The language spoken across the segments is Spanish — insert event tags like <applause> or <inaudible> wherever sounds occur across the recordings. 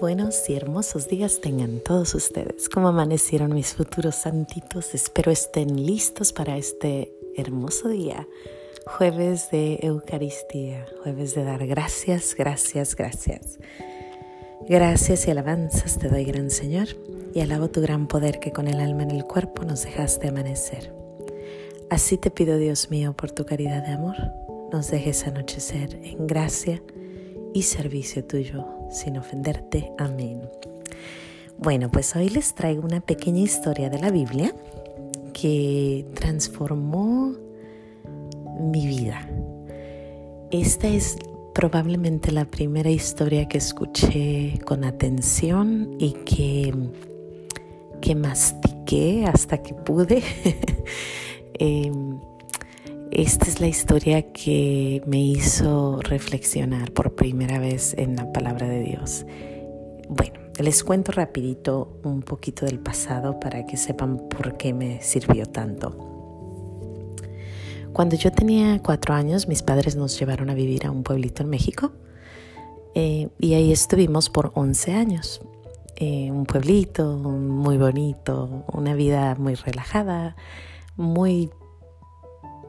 buenos y hermosos días tengan todos ustedes. ¿Cómo amanecieron mis futuros santitos? Espero estén listos para este hermoso día, jueves de Eucaristía, jueves de dar gracias, gracias, gracias. Gracias y alabanzas te doy, gran Señor, y alabo tu gran poder que con el alma en el cuerpo nos dejaste amanecer. Así te pido, Dios mío, por tu caridad de amor, nos dejes anochecer en gracia y servicio tuyo, sin ofenderte. Amén. Bueno, pues hoy les traigo una pequeña historia de la Biblia que transformó mi vida. Esta es probablemente la primera historia que escuché con atención y que, que mastiqué hasta que pude. <laughs> Em, esta es la historia que me hizo reflexionar por primera vez en la palabra de Dios. Bueno, les cuento rapidito un poquito del pasado para que sepan por qué me sirvió tanto. Cuando yo tenía cuatro años, mis padres nos llevaron a vivir a un pueblito en México eh, y ahí estuvimos por 11 años. Eh, un pueblito muy bonito, una vida muy relajada, muy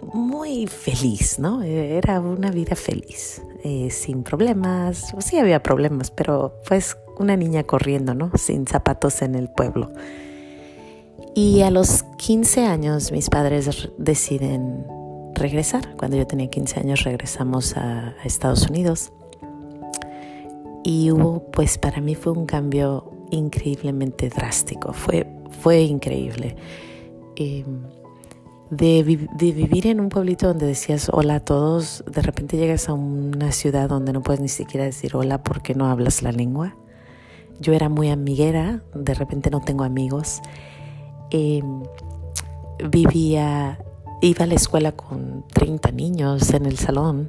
muy feliz, ¿no? Era una vida feliz, eh, sin problemas. Sí había problemas, pero pues una niña corriendo, ¿no? Sin zapatos en el pueblo. Y a los 15 años mis padres deciden regresar. Cuando yo tenía 15 años regresamos a, Estados Unidos. Y hubo, pues para mí fue un cambio increíblemente drástico. Fue, fue increíble. Eh, de, vivir en un pueblito donde decías hola a todos, de repente llegas a una ciudad donde no puedes ni siquiera decir hola porque no hablas la lengua. Yo era muy amiguera, de repente no tengo amigos. Em, vivía, iba a la escuela con 30 niños en el salón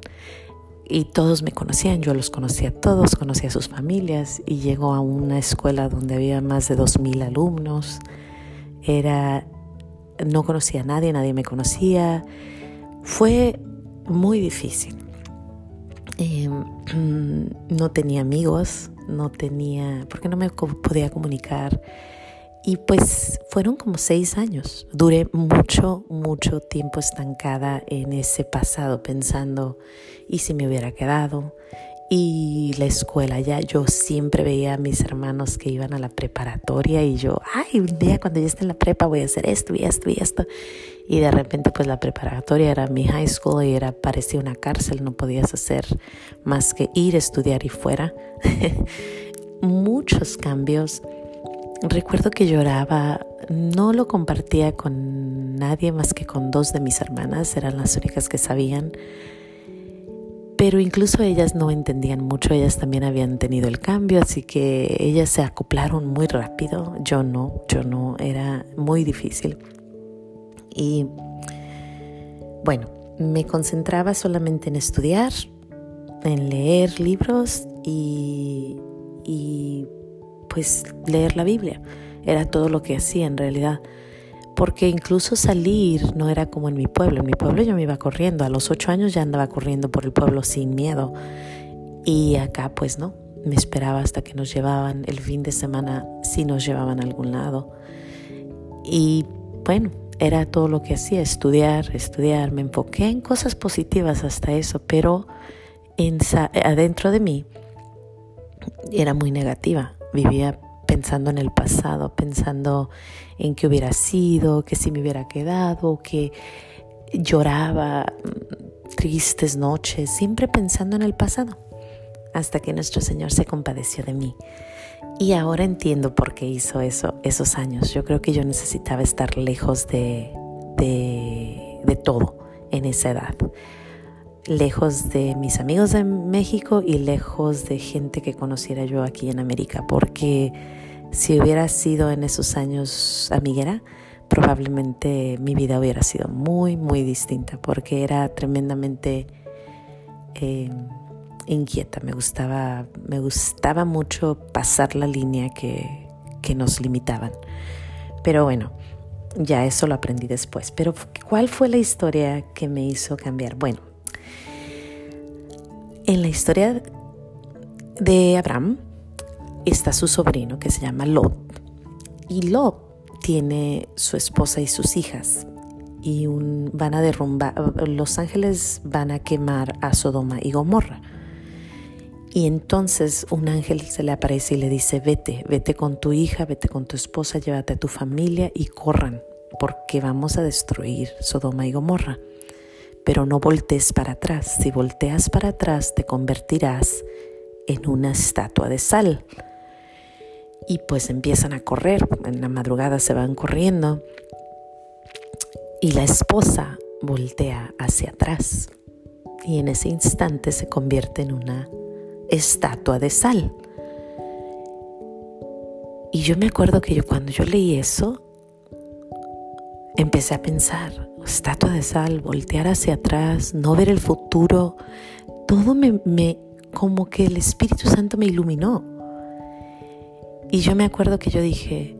y todos me conocían, yo los conocía a todos, conocía a sus familias y llego a una escuela donde había más de 2.000 alumnos. Era no conocía a nadie, nadie me conocía. Fue muy difícil. Em, <clears throat> no tenía amigos, no tenía, porque no me podía comunicar. Y pues fueron como seis años. Duré mucho, mucho tiempo estancada en ese pasado, pensando, ¿y si me hubiera quedado? Y la escuela. Ya yo siempre veía a mis hermanos que iban a la preparatoria y yo, ay, un día cuando ya esté en la prepa voy a hacer esto y esto y esto. Y de repente pues la preparatoria era mi high school y era parecía una cárcel, no podías hacer más que ir, estudiar y fuera. <laughs> Muchos cambios. Recuerdo que lloraba, no lo compartía con nadie más que con dos de mis hermanas, eran las únicas que sabían pero incluso ellas no entendían mucho, ellas también habían tenido el cambio, así que ellas se acoplaron muy rápido, yo no, yo no, era muy difícil. Y bueno, me concentraba solamente en estudiar, en leer libros y, y pues leer la Biblia. Era todo lo que hacía en realidad porque incluso salir no era como en mi pueblo. En mi pueblo yo me iba corriendo, a los ocho años ya andaba corriendo por el pueblo sin miedo. Y acá pues no, me esperaba hasta que nos llevaban el fin de semana, si nos llevaban a algún lado. Y bueno, era todo lo que hacía, estudiar, estudiar. Me enfoqué en cosas positivas hasta eso, pero en, adentro de mí era muy negativa. Vivía pensando en el pasado, pensando en qué hubiera sido, que si me hubiera quedado, que lloraba mm, tristes noches, siempre pensando en el pasado, hasta que nuestro Señor se compadeció de mí. Y ahora entiendo por qué hizo eso esos años. Yo creo que yo necesitaba estar lejos de, de, todo en esa edad lejos de mis amigos de México y lejos de gente que conociera yo aquí en América, porque si hubiera sido en esos años amiguera, probablemente mi vida hubiera sido muy, muy distinta, porque era tremendamente eh, inquieta. Me gustaba, me gustaba mucho pasar la línea que, que nos limitaban. Pero bueno, ya eso lo aprendí después. Pero ¿cuál fue la historia que me hizo cambiar? Bueno, en la historia de Abraham, está su sobrino que se llama Lot. Y Lot tiene su esposa y sus hijas. Y van a derrumbar, los ángeles van a quemar a Sodoma y Gomorra. Y entonces un ángel se le aparece y le dice, vete, vete con tu hija, vete con tu esposa, llévate a tu familia y corran, porque vamos a destruir Sodoma y Gomorra. Pero no voltees para atrás, si volteas para atrás te convertirás en una estatua de sal. Y pues empiezan a correr, en la madrugada se van corriendo y la esposa voltea hacia atrás y en ese instante se convierte en una estatua de sal. Y yo me acuerdo que yo cuando yo leí eso, empecé a pensar, estatua de sal, voltear hacia atrás, no ver el futuro, todo me, me como que el Espíritu Santo me iluminó. Y yo me acuerdo que yo dije,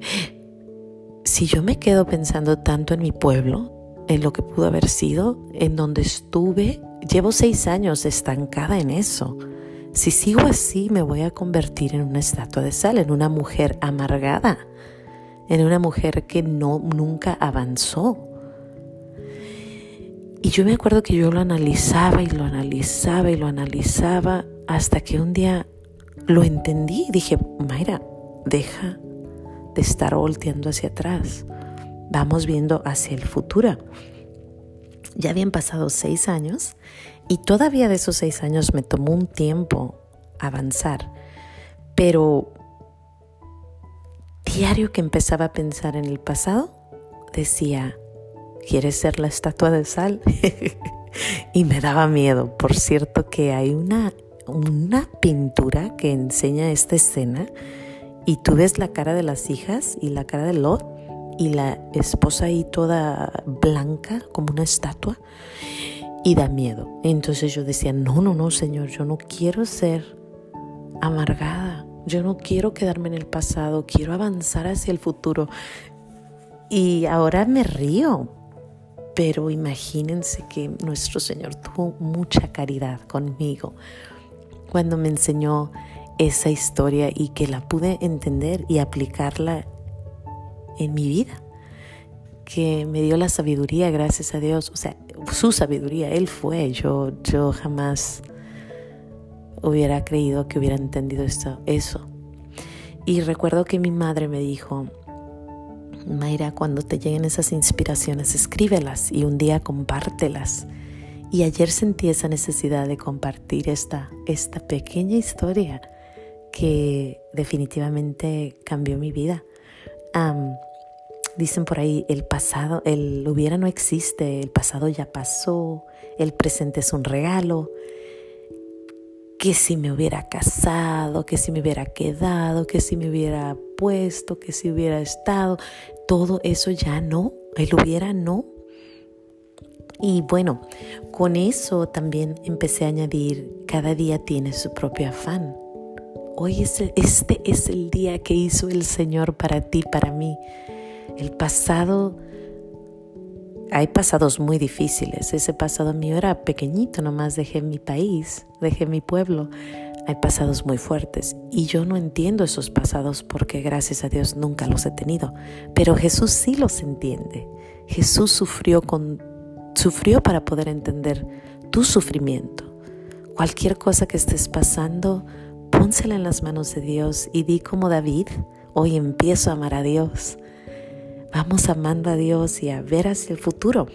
si yo me quedo pensando tanto en mi pueblo, en lo que pudo haber sido, en donde estuve, llevo seis años estancada en eso. Si sigo así, me voy a convertir en una estatua de sal, en una mujer amargada, en una mujer que no nunca avanzó. Y yo me acuerdo que yo lo analizaba y lo analizaba y lo analizaba hasta que un día lo entendí. Dije, Mayra, deja de estar volteando hacia atrás. Vamos viendo hacia el futuro. Ya habían pasado seis años y todavía de esos seis años me tomó un tiempo avanzar, pero diario que empezaba a pensar en el pasado, decía, ¿quieres ser la estatua de sal? <laughs> y me daba miedo. Por cierto que hay una, una pintura que enseña esta escena y tú ves la cara de las hijas y la cara de Lot y la esposa ahí toda blanca como una estatua y da miedo. Entonces yo decía, no, no, no, Señor, yo no quiero ser amargada, yo no quiero quedarme en el pasado, quiero avanzar hacia el futuro. Y ahora me río, pero imagínense que nuestro Señor tuvo mucha caridad conmigo cuando me enseñó esa historia y que la pude entender y aplicarla en mi vida que me dio la sabiduría, gracias a Dios, o sea, su sabiduría, Él fue, yo, yo jamás hubiera creído que hubiera entendido esto, eso. Y recuerdo que mi madre me dijo, Mayra, cuando te lleguen esas inspiraciones, escríbelas y un día compártelas. Y ayer sentí esa necesidad de compartir esta, esta pequeña historia que definitivamente cambió mi vida. Dicen por ahí, el pasado, el hubiera no existe, el pasado ya pasó, el presente es un regalo. Que si me hubiera casado, que si me hubiera quedado, que si me hubiera puesto, que si hubiera estado, todo eso ya no, el hubiera no. Y bueno, con eso también empecé a añadir, cada día tiene su propio afán. Hoy es, este es el día que hizo el Señor para ti, para mí. El pasado, hay pasados muy difíciles. Ese pasado mío era pequeñito, nomás dejé mi país, dejé mi pueblo. Hay pasados muy fuertes y yo no entiendo esos pasados porque gracias a Dios nunca los he tenido. Pero Jesús sí los entiende. Jesús sufrió, con, sufrió para poder entender tu sufrimiento. Cualquier cosa que estés pasando, pónsela en las manos de Dios y di como David, hoy empiezo a amar a Dios. Vamos amando a Dios y a ver hacia el futuro.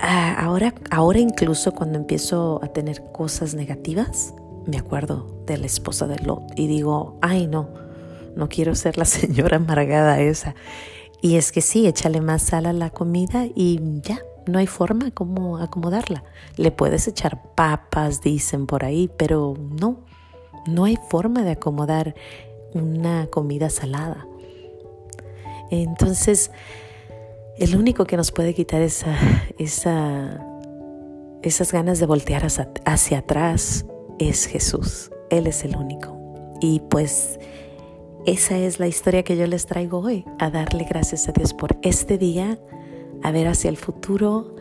ahora, ahora incluso cuando empiezo a tener cosas negativas, me acuerdo de la esposa de Lot y digo, ay no, no quiero ser la <laughs> señora amargada esa. Y es que sí, échale más sal a la comida y ya, no hay forma como acomodarla. Le puedes echar papas, dicen por ahí, pero no, no hay forma de acomodar una comida salada. Entonces, el único que nos puede quitar esa, esa, esas ganas de voltear hacia, atrás es Jesús. Él es el único. Y pues esa es la historia que yo les traigo hoy, a darle gracias a Dios por este día, a ver hacia el futuro,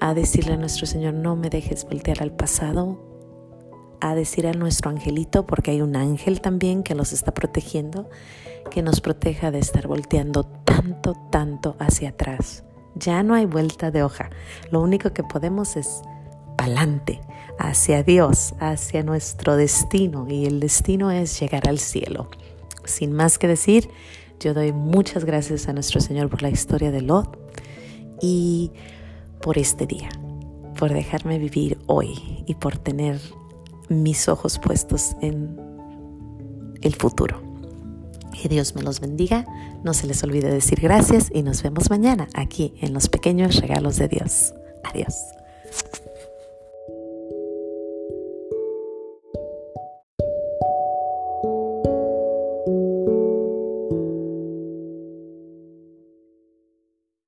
a decirle a nuestro Señor, no me dejes voltear al pasado, a decir a nuestro angelito, porque hay un ángel también que los está protegiendo, que nos proteja de estar volteando tanto, tanto hacia atrás. Ya no hay vuelta de hoja. Lo único que podemos es pa'lante, hacia Dios, hacia nuestro destino. Y el destino es llegar al cielo. Sin más que decir, yo doy muchas gracias a nuestro Señor por la historia de Lot y por este día, por dejarme vivir hoy y por tener mis ojos puestos en el futuro. Que Dios me los bendiga, no se les olvide decir gracias y nos vemos mañana aquí en los pequeños regalos de Dios. Adiós.